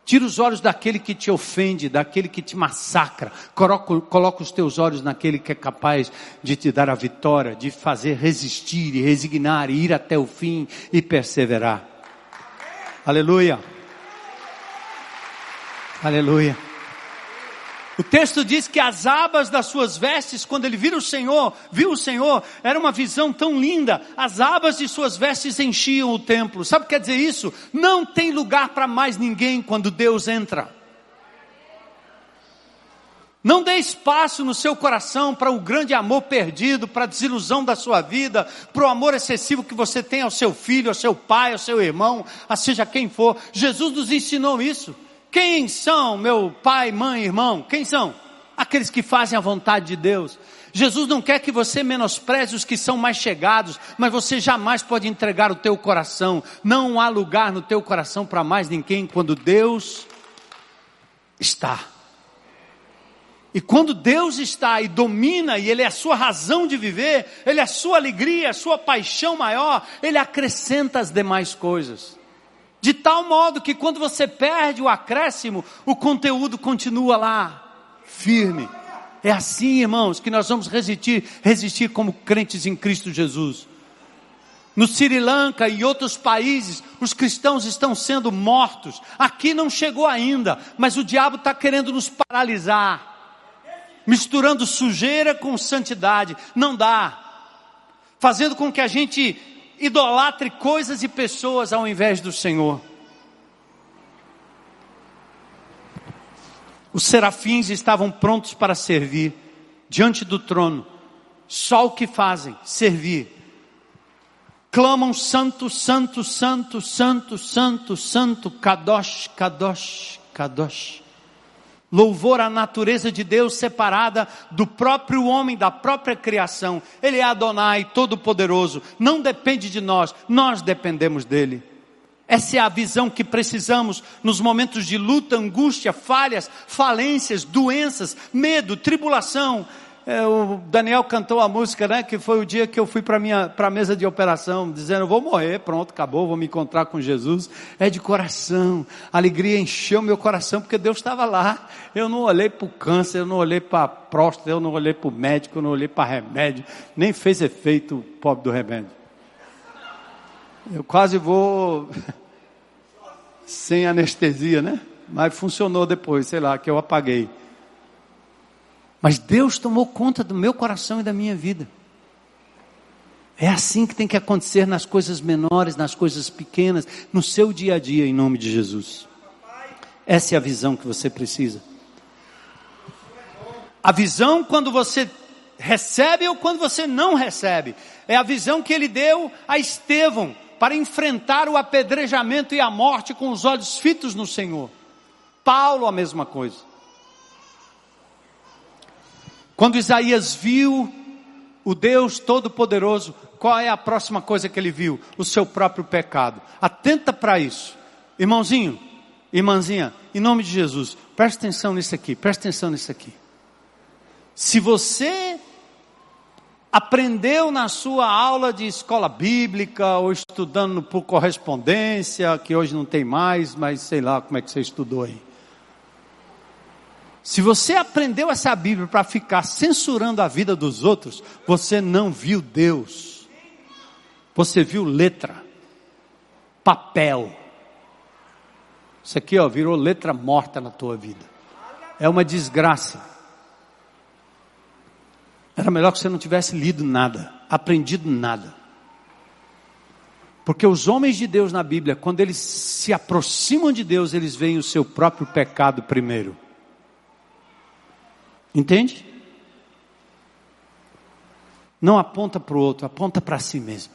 Tira os olhos daquele que te ofende, daquele que te massacra. Coloca, coloca, os teus olhos naquele que é capaz de te dar a vitória, de fazer resistir e resignar e ir até o fim e perseverar. Aleluia. Aleluia. O texto diz que as abas das suas vestes, quando ele vira o Senhor, viu o Senhor, era uma visão tão linda. As abas de suas vestes enchiam o templo. Sabe o que quer dizer isso? Não tem lugar para mais ninguém quando Deus entra. Não dê espaço no seu coração para o grande amor perdido, para a desilusão da sua vida, para o amor excessivo que você tem ao seu filho, ao seu pai, ao seu irmão, a seja quem for. Jesus nos ensinou isso. Quem são meu pai, mãe, irmão? Quem são? Aqueles que fazem a vontade de Deus. Jesus não quer que você menospreze os que são mais chegados, mas você jamais pode entregar o teu coração. Não há lugar no teu coração para mais ninguém quando Deus está. E quando Deus está e domina, e Ele é a sua razão de viver, Ele é a sua alegria, a sua paixão maior, Ele acrescenta as demais coisas. De tal modo que quando você perde o acréscimo, o conteúdo continua lá, firme. É assim, irmãos, que nós vamos resistir, resistir como crentes em Cristo Jesus. No Sri Lanka e outros países, os cristãos estão sendo mortos. Aqui não chegou ainda, mas o diabo está querendo nos paralisar, misturando sujeira com santidade. Não dá. Fazendo com que a gente idolatre coisas e pessoas ao invés do Senhor. Os serafins estavam prontos para servir diante do trono. Só o que fazem, servir. Clamam santo, santo, santo, santo, santo, santo, kadosh, kadosh, kadosh. Louvor à natureza de Deus separada do próprio homem, da própria criação. Ele é Adonai, todo-poderoso. Não depende de nós, nós dependemos dele. Essa é a visão que precisamos nos momentos de luta, angústia, falhas, falências, doenças, medo, tribulação. É, o Daniel cantou a música, né? Que foi o dia que eu fui para minha para a mesa de operação, dizendo: vou morrer, pronto, acabou, vou me encontrar com Jesus. É de coração, a alegria encheu meu coração porque Deus estava lá. Eu não olhei para o câncer, eu não olhei para a próstata, eu não olhei para o médico, eu não olhei para remédio, nem fez efeito o pobre do remédio. Eu quase vou [laughs] sem anestesia, né? Mas funcionou depois, sei lá, que eu apaguei. Mas Deus tomou conta do meu coração e da minha vida. É assim que tem que acontecer nas coisas menores, nas coisas pequenas, no seu dia a dia, em nome de Jesus. Essa é a visão que você precisa. A visão quando você recebe ou quando você não recebe. É a visão que ele deu a Estevão para enfrentar o apedrejamento e a morte com os olhos fitos no Senhor. Paulo, a mesma coisa. Quando Isaías viu o Deus Todo-Poderoso, qual é a próxima coisa que ele viu? O seu próprio pecado. Atenta para isso. Irmãozinho, irmãzinha, em nome de Jesus, preste atenção nisso aqui, preste atenção nisso aqui. Se você aprendeu na sua aula de escola bíblica ou estudando por correspondência, que hoje não tem mais, mas sei lá como é que você estudou aí. Se você aprendeu essa Bíblia para ficar censurando a vida dos outros, você não viu Deus. Você viu letra, papel. Isso aqui, ó, virou letra morta na tua vida. É uma desgraça. Era melhor que você não tivesse lido nada, aprendido nada. Porque os homens de Deus na Bíblia, quando eles se aproximam de Deus, eles veem o seu próprio pecado primeiro. Entende? Não aponta para o outro, aponta para si mesmo.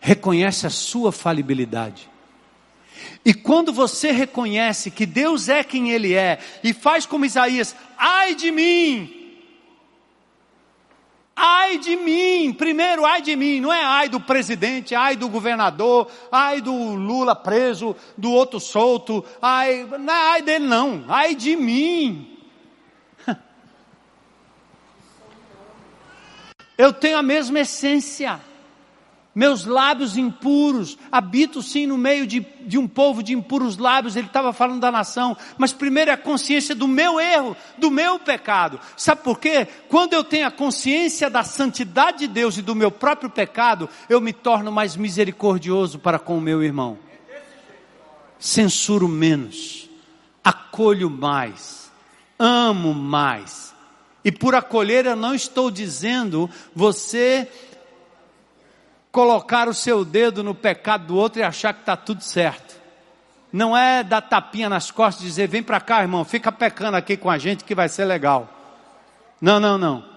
Reconhece a sua falibilidade. E quando você reconhece que Deus é quem Ele é, e faz como Isaías, ai de mim, Ai de mim, primeiro ai de mim, não é ai do presidente, ai do governador, ai do Lula preso, do outro solto, ai, não é ai dele não, ai de mim. Eu tenho a mesma essência meus lábios impuros, habito sim no meio de, de um povo de impuros lábios, ele estava falando da nação, mas primeiro é a consciência do meu erro, do meu pecado. Sabe por quê? Quando eu tenho a consciência da santidade de Deus e do meu próprio pecado, eu me torno mais misericordioso para com o meu irmão. Censuro menos, acolho mais, amo mais. E por acolher eu não estou dizendo você colocar o seu dedo no pecado do outro e achar que está tudo certo. Não é dar tapinha nas costas e dizer, vem para cá, irmão, fica pecando aqui com a gente que vai ser legal. Não, não, não.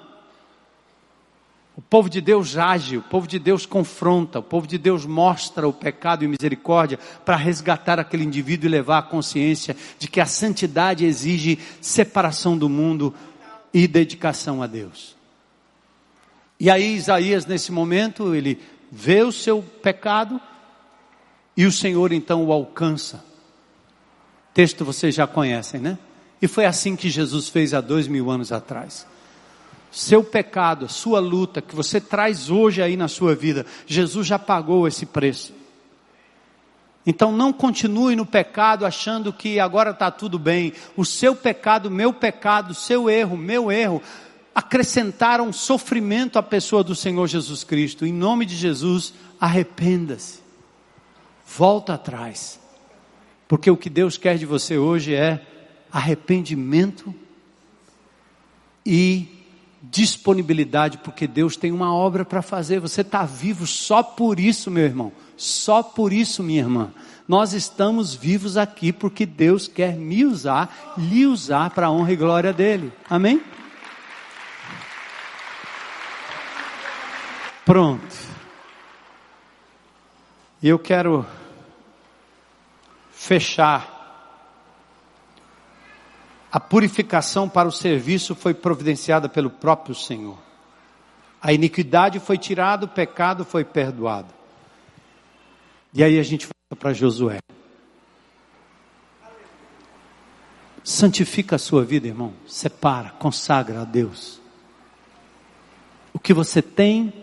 O povo de Deus age, o povo de Deus confronta, o povo de Deus mostra o pecado e misericórdia para resgatar aquele indivíduo e levar a consciência de que a santidade exige separação do mundo e dedicação a Deus. E aí Isaías nesse momento, ele vê o seu pecado e o Senhor então o alcança. Texto vocês já conhecem, né? E foi assim que Jesus fez há dois mil anos atrás. Seu pecado, sua luta que você traz hoje aí na sua vida, Jesus já pagou esse preço. Então não continue no pecado achando que agora está tudo bem. O seu pecado, meu pecado, seu erro, meu erro, acrescentaram sofrimento à pessoa do Senhor Jesus Cristo. Em nome de Jesus, arrependa-se. Volta atrás. Porque o que Deus quer de você hoje é arrependimento e disponibilidade, porque Deus tem uma obra para fazer. Você está vivo só por isso, meu irmão. Só por isso, minha irmã. Nós estamos vivos aqui porque Deus quer me usar, lhe usar para a honra e glória dele. Amém? Pronto. E eu quero fechar. A purificação para o serviço foi providenciada pelo próprio Senhor. A iniquidade foi tirada, o pecado foi perdoado. E aí a gente volta para Josué. Santifica a sua vida, irmão. Separa, consagra a Deus. O que você tem,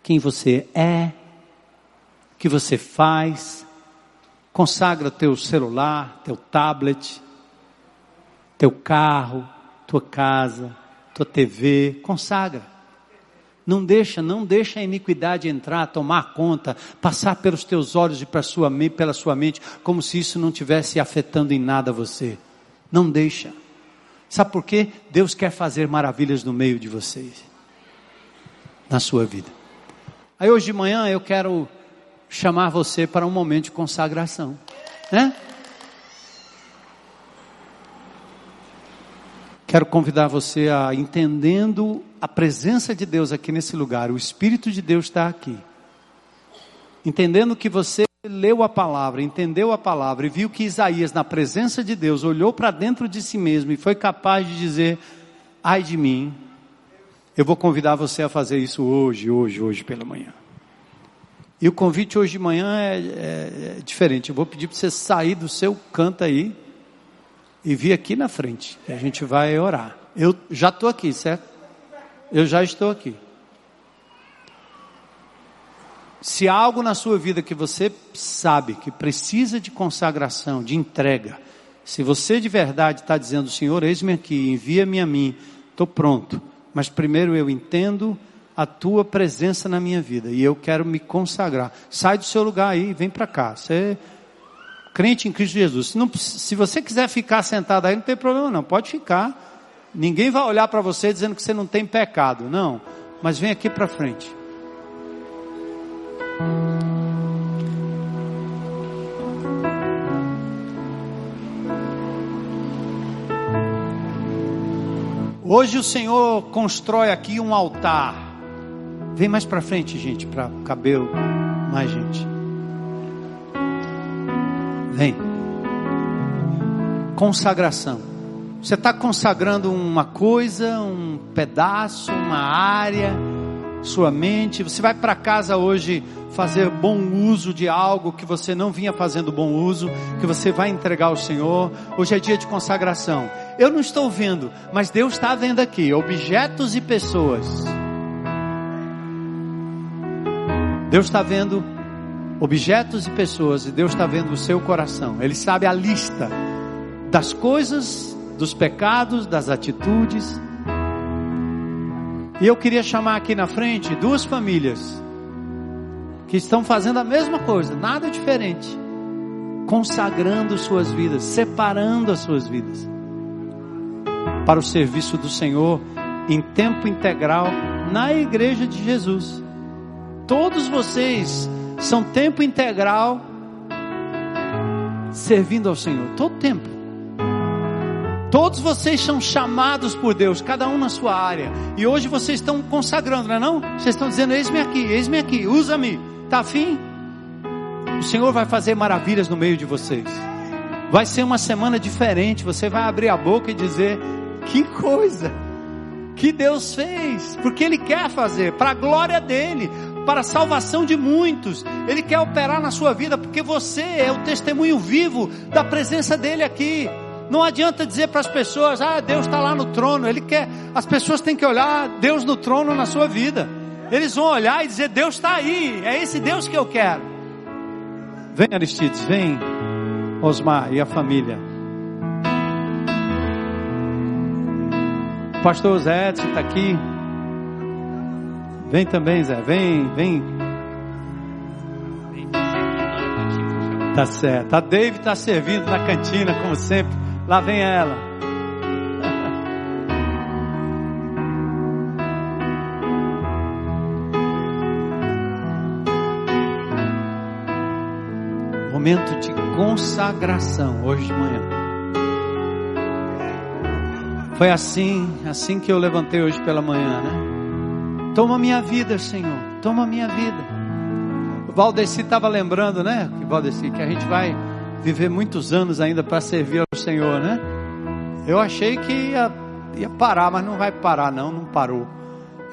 quem você é, o que você faz. Consagra teu celular, teu tablet, teu carro, tua casa, tua TV. Consagra. Não deixa, não deixa a iniquidade entrar, tomar conta, passar pelos teus olhos e sua, pela sua mente, como se isso não tivesse afetando em nada você. Não deixa. Sabe por quê? Deus quer fazer maravilhas no meio de vocês, na sua vida. Aí hoje de manhã eu quero chamar você para um momento de consagração, né? Quero convidar você a entendendo a presença de Deus aqui nesse lugar, o Espírito de Deus está aqui. Entendendo que você leu a palavra, entendeu a palavra e viu que Isaías, na presença de Deus, olhou para dentro de si mesmo e foi capaz de dizer: ai de mim, eu vou convidar você a fazer isso hoje, hoje, hoje pela manhã. E o convite hoje de manhã é, é, é diferente. Eu vou pedir para você sair do seu canto aí e vir aqui na frente. A gente vai orar. Eu já estou aqui, certo? Eu já estou aqui. Se há algo na sua vida que você sabe que precisa de consagração, de entrega, se você de verdade está dizendo, Senhor, eis-me aqui, envia-me a mim, estou pronto, mas primeiro eu entendo a tua presença na minha vida e eu quero me consagrar. Sai do seu lugar aí, vem para cá. Você crente em Cristo Jesus. Se, não, se você quiser ficar sentado aí, não tem problema não, pode ficar. Ninguém vai olhar para você dizendo que você não tem pecado, não. Mas vem aqui para frente. Hoje o Senhor constrói aqui um altar. Vem mais para frente, gente, para caber mais gente. Vem. Consagração. Você está consagrando uma coisa, um pedaço, uma área, sua mente. Você vai para casa hoje fazer bom uso de algo que você não vinha fazendo bom uso, que você vai entregar ao Senhor. Hoje é dia de consagração. Eu não estou vendo, mas Deus está vendo aqui objetos e pessoas. Deus está vendo objetos e pessoas, e Deus está vendo o seu coração. Ele sabe a lista das coisas, dos pecados, das atitudes. E eu queria chamar aqui na frente duas famílias que estão fazendo a mesma coisa, nada diferente, consagrando suas vidas, separando as suas vidas para o serviço do Senhor em tempo integral na igreja de Jesus. Todos vocês são tempo integral servindo ao Senhor, todo tempo. Todos vocês são chamados por Deus, cada um na sua área. E hoje vocês estão consagrando, não é não? Vocês estão dizendo, eis-me aqui, eis-me aqui, usa-me. Tá afim? O Senhor vai fazer maravilhas no meio de vocês. Vai ser uma semana diferente. Você vai abrir a boca e dizer, que coisa que Deus fez, porque Ele quer fazer, para a glória dEle, para a salvação de muitos. Ele quer operar na sua vida porque você é o testemunho vivo da presença dele aqui. Não adianta dizer para as pessoas, ah, Deus está lá no trono. Ele quer, as pessoas têm que olhar Deus no trono na sua vida. Eles vão olhar e dizer, Deus está aí, é esse Deus que eu quero. Vem, Aristides, vem, Osmar e a família. O pastor Zé está aqui. Vem também, Zé, vem, vem. Tá certo. A Dave está servindo na cantina, como sempre. Lá vem ela. Momento de consagração hoje de manhã. Foi assim, assim que eu levantei hoje pela manhã, né? Toma minha vida, Senhor. Toma minha vida. O Valdeci estava lembrando, né? Que Valdeci, que a gente vai viver muitos anos ainda para servir ao Senhor, né? Eu achei que ia, ia parar, mas não vai parar, não, não parou.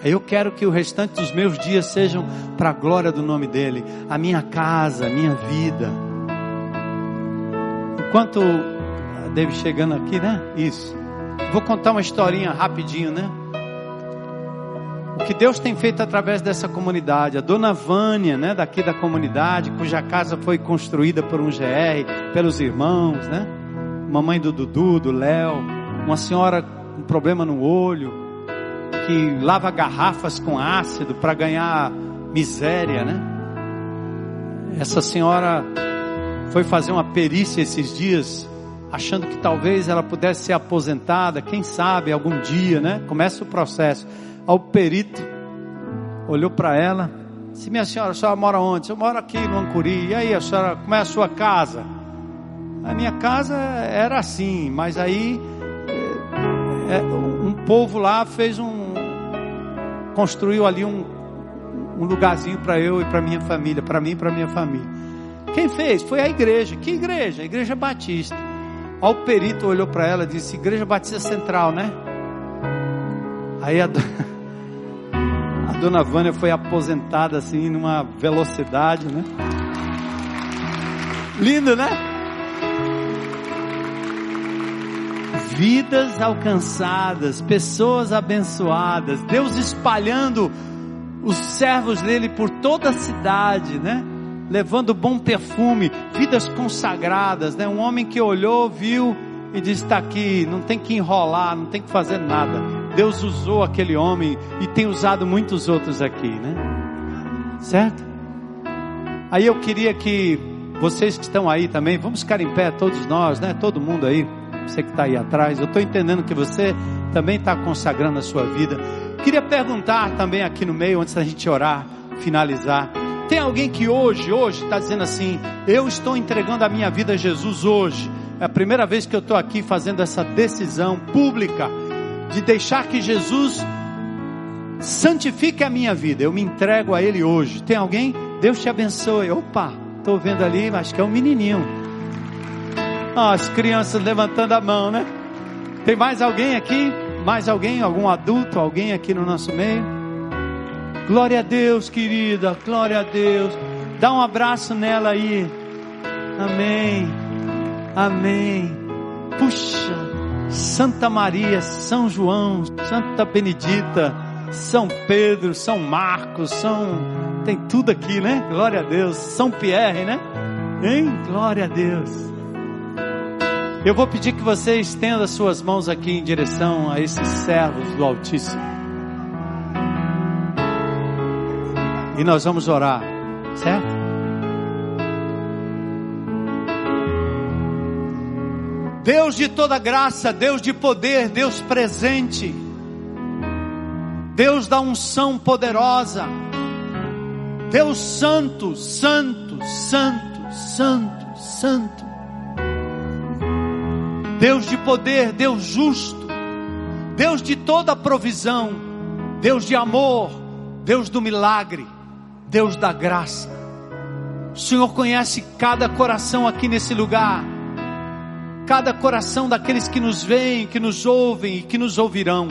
Eu quero que o restante dos meus dias sejam para a glória do nome dEle, a minha casa, a minha vida. Enquanto David chegando aqui, né? Isso. Vou contar uma historinha rapidinho, né? O que Deus tem feito através dessa comunidade. A dona Vânia, né, daqui da comunidade, cuja casa foi construída por um GR, pelos irmãos, né? Mamãe do Dudu, do Léo, uma senhora com problema no olho, que lava garrafas com ácido para ganhar miséria, né? Essa senhora foi fazer uma perícia esses dias, achando que talvez ela pudesse ser aposentada, quem sabe algum dia, né? Começa o processo ao perito, olhou para ela, disse, minha senhora, a senhora mora onde? Eu moro aqui no Ancuri, e aí a senhora, como é a sua casa? A minha casa era assim, mas aí é, um povo lá fez um, construiu ali um, um lugarzinho para eu e para minha família, para mim e para minha família. Quem fez? Foi a igreja. Que igreja? A igreja batista. Aí o perito olhou para ela e disse: Igreja Batista Central, né? Aí a, [laughs] a dona Vânia foi aposentada assim numa velocidade, né? Lindo, né? Vidas alcançadas, pessoas abençoadas, Deus espalhando os servos dele por toda a cidade, né? Levando bom perfume, vidas consagradas, né? Um homem que olhou, viu e disse: está aqui, não tem que enrolar, não tem que fazer nada Deus usou aquele homem e tem usado muitos outros aqui, né? Certo? Aí eu queria que vocês que estão aí também, vamos ficar em pé, todos nós, né? Todo mundo aí, você que está aí atrás, eu estou entendendo que você também está consagrando a sua vida. Queria perguntar também aqui no meio, antes da gente orar, finalizar. Tem alguém que hoje, hoje, está dizendo assim: Eu estou entregando a minha vida a Jesus hoje. É a primeira vez que eu estou aqui fazendo essa decisão pública de deixar que Jesus santifique a minha vida. Eu me entrego a Ele hoje. Tem alguém? Deus te abençoe. Opa, estou vendo ali, acho que é um menininho. Ah, as crianças levantando a mão, né? Tem mais alguém aqui? Mais alguém? Algum adulto? Alguém aqui no nosso meio? Glória a Deus, querida. Glória a Deus. Dá um abraço nela aí. Amém. Amém. Puxa. Santa Maria, São João, Santa Benedita, São Pedro, São Marcos, São. Tem tudo aqui, né? Glória a Deus. São Pierre, né? Hein? Glória a Deus. Eu vou pedir que você estenda suas mãos aqui em direção a esses servos do Altíssimo. E nós vamos orar, certo? Deus de toda graça, Deus de poder, Deus presente, Deus da unção poderosa, Deus santo, santo, santo, santo, santo, Deus de poder, Deus justo, Deus de toda provisão, Deus de amor, Deus do milagre, Deus da graça. O Senhor conhece cada coração aqui nesse lugar cada coração daqueles que nos veem, que nos ouvem e que nos ouvirão.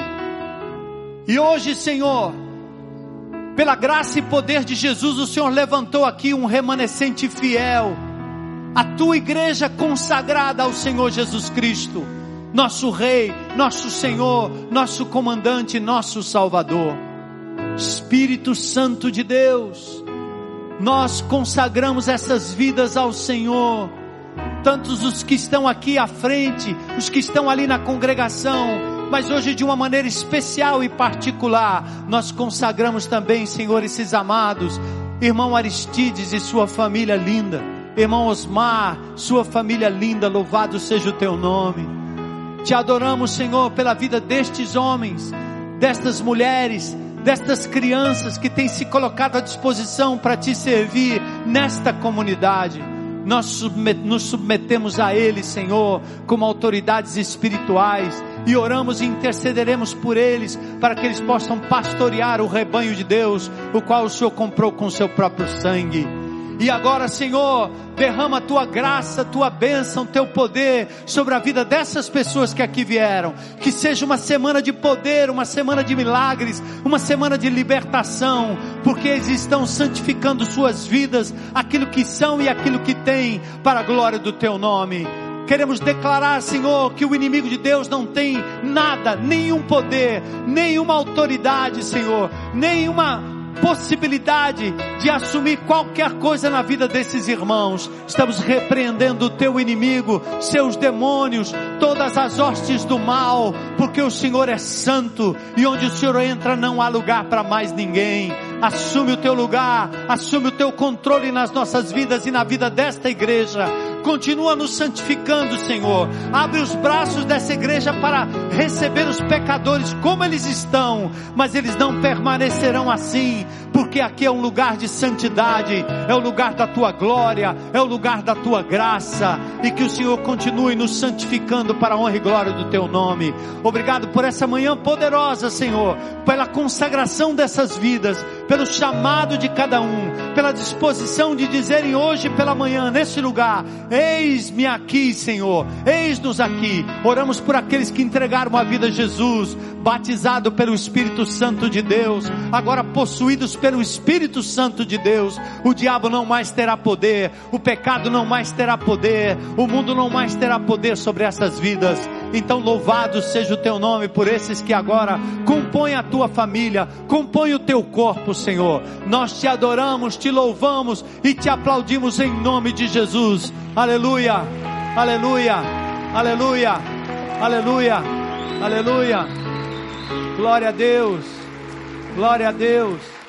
E hoje, Senhor, pela graça e poder de Jesus, o Senhor levantou aqui um remanescente fiel, a tua igreja consagrada ao Senhor Jesus Cristo, nosso Rei, nosso Senhor, nosso comandante, nosso Salvador. Espírito Santo de Deus, nós consagramos essas vidas ao Senhor. Tantos os que estão aqui à frente, os que estão ali na congregação, mas hoje de uma maneira especial e particular, nós consagramos também, Senhor, esses amados, irmão Aristides e sua família linda, irmão Osmar, sua família linda, louvado seja o teu nome. Te adoramos, Senhor, pela vida destes homens, destas mulheres, destas crianças que têm se colocado à disposição para te servir nesta comunidade. Nós nos submetemos a eles, Senhor, como autoridades espirituais e oramos e intercederemos por eles para que eles possam pastorear o rebanho de Deus, o qual o Senhor comprou com seu próprio sangue. E agora, Senhor, derrama a tua graça, a tua bênção, teu poder sobre a vida dessas pessoas que aqui vieram. Que seja uma semana de poder, uma semana de milagres, uma semana de libertação, porque eles estão santificando suas vidas, aquilo que são e aquilo que têm, para a glória do teu nome. Queremos declarar, Senhor, que o inimigo de Deus não tem nada, nenhum poder, nenhuma autoridade, Senhor, nenhuma possibilidade de assumir qualquer coisa na vida desses irmãos. Estamos repreendendo o teu inimigo, seus demônios, todas as hostes do mal, porque o Senhor é santo e onde o Senhor entra não há lugar para mais ninguém. Assume o teu lugar, assume o teu controle nas nossas vidas e na vida desta igreja Continua nos santificando, Senhor. Abre os braços dessa igreja para receber os pecadores como eles estão, mas eles não permanecerão assim, porque aqui é um lugar de santidade, é o lugar da tua glória, é o lugar da tua graça, e que o Senhor continue nos santificando para a honra e glória do teu nome. Obrigado por essa manhã poderosa, Senhor, pela consagração dessas vidas, pelo chamado de cada um, pela disposição de dizerem hoje pela manhã, nesse lugar, Eis-me aqui, Senhor. Eis-nos aqui. Oramos por aqueles que entregaram a vida a Jesus, batizado pelo Espírito Santo de Deus, agora possuídos pelo Espírito Santo de Deus. O diabo não mais terá poder, o pecado não mais terá poder, o mundo não mais terá poder sobre essas vidas. Então louvado seja o teu nome por esses que agora compõem a tua família, compõem o teu corpo, Senhor. Nós te adoramos, te louvamos e te aplaudimos em nome de Jesus. Aleluia, aleluia, aleluia, aleluia, aleluia. Glória a Deus, glória a Deus.